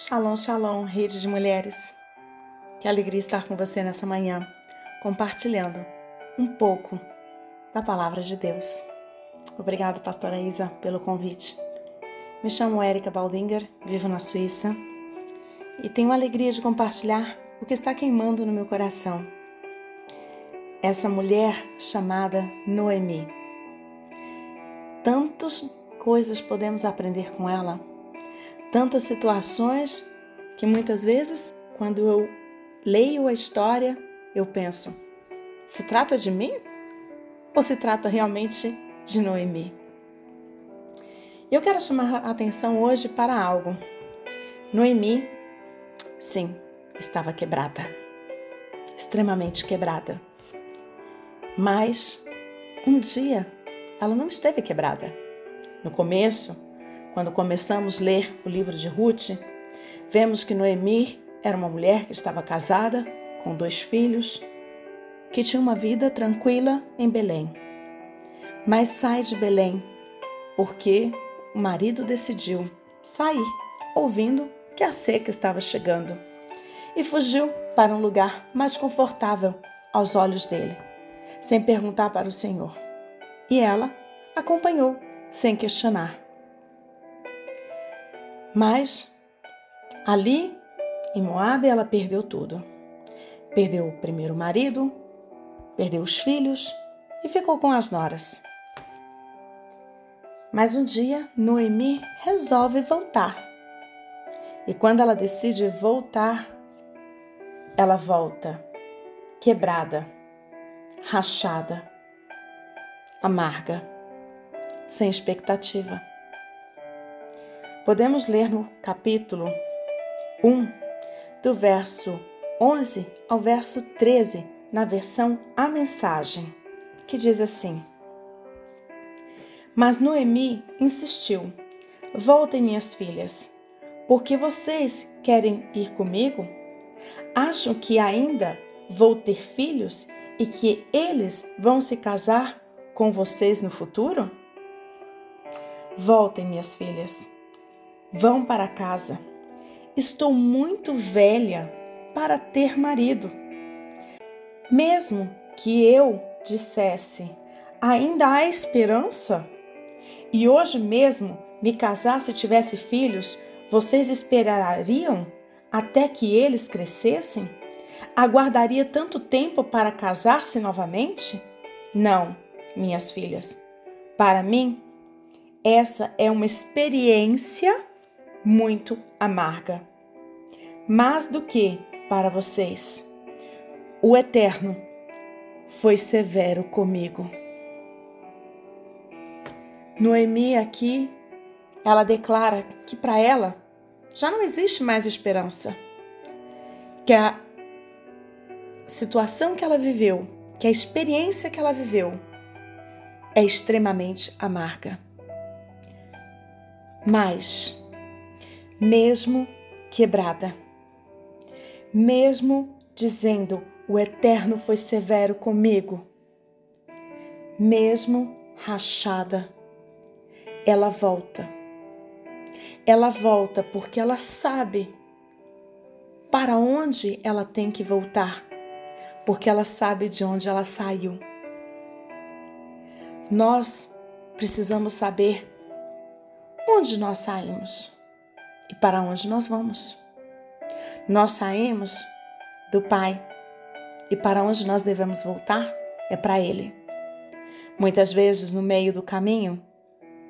Shalom, shalom, rede de mulheres. Que alegria estar com você nessa manhã, compartilhando um pouco da palavra de Deus. Obrigado, pastora Isa, pelo convite. Me chamo Erika Baldinger, vivo na Suíça e tenho a alegria de compartilhar o que está queimando no meu coração. Essa mulher chamada Noemi. Tantas coisas podemos aprender com ela tantas situações que muitas vezes, quando eu leio a história, eu penso: se trata de mim? Ou se trata realmente de Noemi? Eu quero chamar a atenção hoje para algo. Noemi, sim, estava quebrada, extremamente quebrada. Mas um dia ela não esteve quebrada. No começo, quando começamos a ler o livro de Ruth, vemos que Noemi era uma mulher que estava casada, com dois filhos, que tinha uma vida tranquila em Belém. Mas sai de Belém porque o marido decidiu sair, ouvindo que a seca estava chegando, e fugiu para um lugar mais confortável aos olhos dele, sem perguntar para o Senhor. E ela acompanhou, sem questionar. Mas ali em Moabe ela perdeu tudo. Perdeu o primeiro marido, perdeu os filhos e ficou com as noras. Mas um dia Noemi resolve voltar. E quando ela decide voltar, ela volta quebrada, rachada, amarga, sem expectativa. Podemos ler no capítulo 1, do verso 11 ao verso 13, na versão A Mensagem, que diz assim: Mas Noemi insistiu: Voltem, minhas filhas, porque vocês querem ir comigo? Acham que ainda vou ter filhos e que eles vão se casar com vocês no futuro? Voltem, minhas filhas Vão para casa. Estou muito velha para ter marido. Mesmo que eu dissesse, ainda há esperança? E hoje mesmo me casasse e tivesse filhos, vocês esperariam até que eles crescessem? Aguardaria tanto tempo para casar-se novamente? Não, minhas filhas. Para mim, essa é uma experiência muito amarga. Mais do que para vocês, o Eterno foi severo comigo. Noemi aqui, ela declara que para ela já não existe mais esperança. Que a situação que ela viveu, que a experiência que ela viveu é extremamente amarga. Mas mesmo quebrada, mesmo dizendo o Eterno foi severo comigo, mesmo rachada, ela volta. Ela volta porque ela sabe para onde ela tem que voltar, porque ela sabe de onde ela saiu. Nós precisamos saber onde nós saímos e para onde nós vamos. Nós saímos do Pai e para onde nós devemos voltar é para Ele. Muitas vezes, no meio do caminho,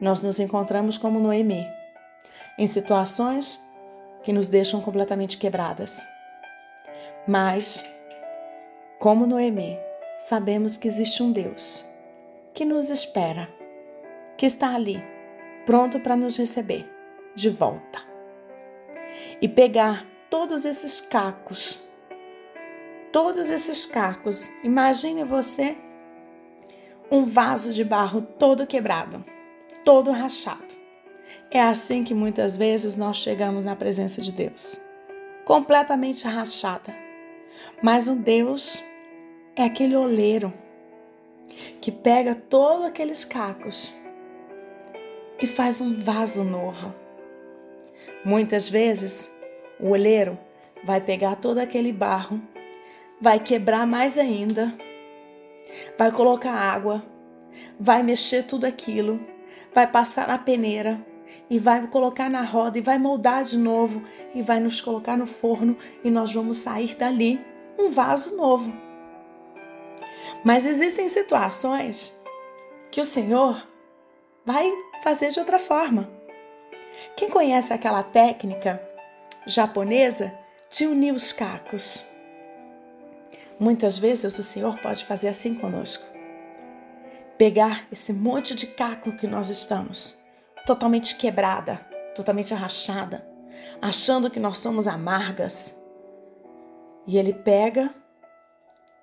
nós nos encontramos como Noemi, em situações que nos deixam completamente quebradas. Mas, como Noemi, sabemos que existe um Deus que nos espera, que está ali, pronto para nos receber de volta e pegar todos esses cacos. Todos esses cacos. Imagine você um vaso de barro todo quebrado, todo rachado. É assim que muitas vezes nós chegamos na presença de Deus, completamente rachada. Mas o Deus é aquele oleiro que pega todos aqueles cacos e faz um vaso novo Muitas vezes, o olheiro vai pegar todo aquele barro, vai quebrar mais ainda, vai colocar água, vai mexer tudo aquilo, vai passar na peneira e vai colocar na roda e vai moldar de novo e vai nos colocar no forno e nós vamos sair dali um vaso novo. Mas existem situações que o Senhor vai fazer de outra forma. Quem conhece aquela técnica japonesa de unir os cacos? Muitas vezes o Senhor pode fazer assim conosco. Pegar esse monte de caco que nós estamos, totalmente quebrada, totalmente rachada, achando que nós somos amargas. E ele pega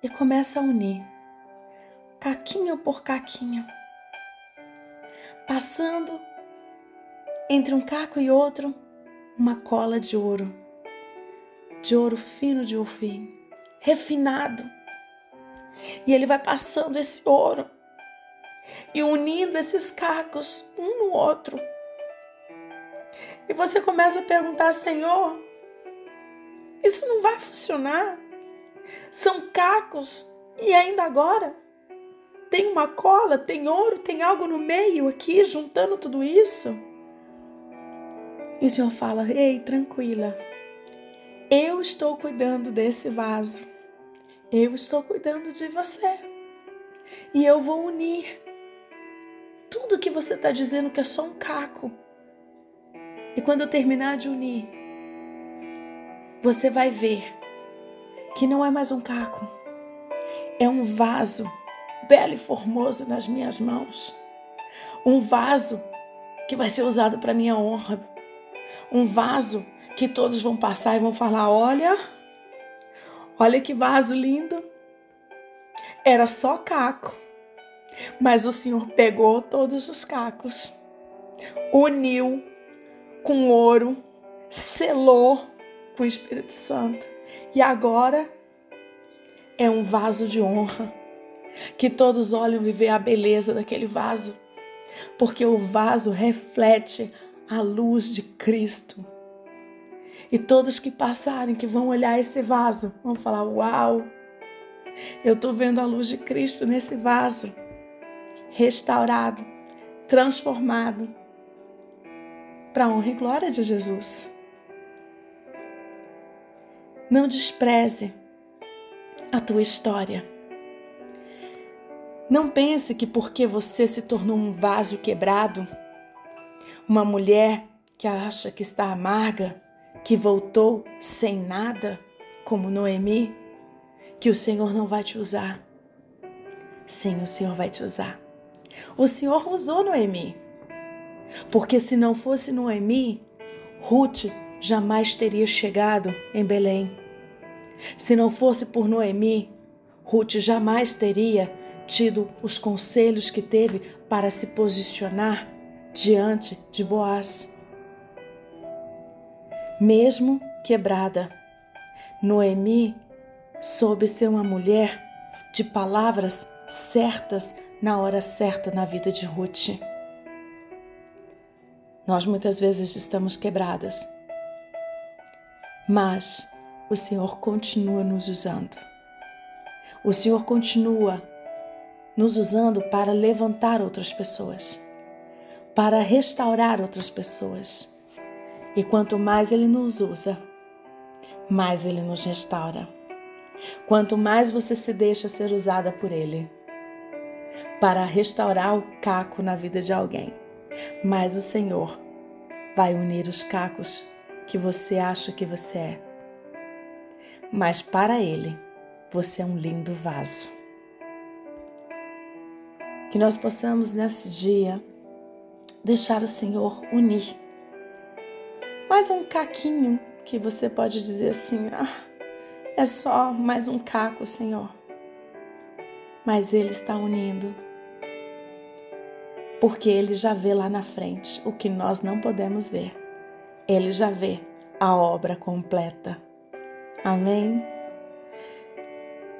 e começa a unir, caquinho por caquinho, passando entre um caco e outro uma cola de ouro, de ouro fino de ofim, refinado. E ele vai passando esse ouro e unindo esses cacos um no outro. E você começa a perguntar, Senhor, isso não vai funcionar? São cacos e ainda agora tem uma cola, tem ouro, tem algo no meio aqui juntando tudo isso. E o Senhor fala: Ei, tranquila, eu estou cuidando desse vaso, eu estou cuidando de você e eu vou unir tudo que você está dizendo que é só um caco. E quando eu terminar de unir, você vai ver que não é mais um caco, é um vaso belo e formoso nas minhas mãos. Um vaso que vai ser usado para minha honra. Um vaso que todos vão passar e vão falar: olha, olha que vaso lindo. Era só caco mas o Senhor pegou todos os cacos, uniu com ouro, selou com o Espírito Santo. E agora é um vaso de honra. Que todos olham e a beleza daquele vaso. Porque o vaso reflete a luz de Cristo. E todos que passarem, que vão olhar esse vaso, vão falar: Uau, eu estou vendo a luz de Cristo nesse vaso restaurado, transformado para a honra e glória de Jesus. Não despreze a tua história. Não pense que porque você se tornou um vaso quebrado, uma mulher que acha que está amarga, que voltou sem nada, como Noemi, que o Senhor não vai te usar. Sim, o Senhor vai te usar. O Senhor usou Noemi. Porque se não fosse Noemi, Ruth jamais teria chegado em Belém. Se não fosse por Noemi, Ruth jamais teria tido os conselhos que teve para se posicionar diante de Boaz. Mesmo quebrada, Noemi soube ser uma mulher de palavras certas na hora certa na vida de Ruth. Nós muitas vezes estamos quebradas, mas o Senhor continua nos usando. O Senhor continua nos usando para levantar outras pessoas, para restaurar outras pessoas. E quanto mais Ele nos usa, mais Ele nos restaura. Quanto mais você se deixa ser usada por Ele, para restaurar o caco na vida de alguém. Mas o Senhor vai unir os cacos que você acha que você é. Mas para Ele, você é um lindo vaso. Que nós possamos nesse dia deixar o Senhor unir. Mais um caquinho que você pode dizer assim: ah, é só mais um caco, Senhor. Mas Ele está unindo porque ele já vê lá na frente o que nós não podemos ver. Ele já vê a obra completa. Amém?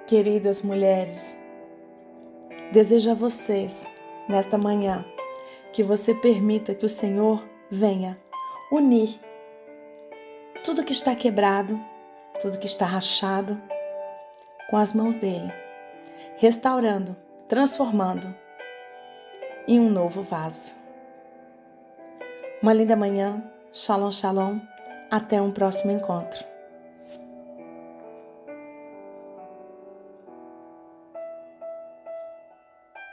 Queridas mulheres, desejo a vocês, nesta manhã, que você permita que o Senhor venha unir tudo que está quebrado, tudo que está rachado, com as mãos dele, restaurando, transformando em um novo vaso. Uma linda manhã, shalom, shalom, até um próximo encontro.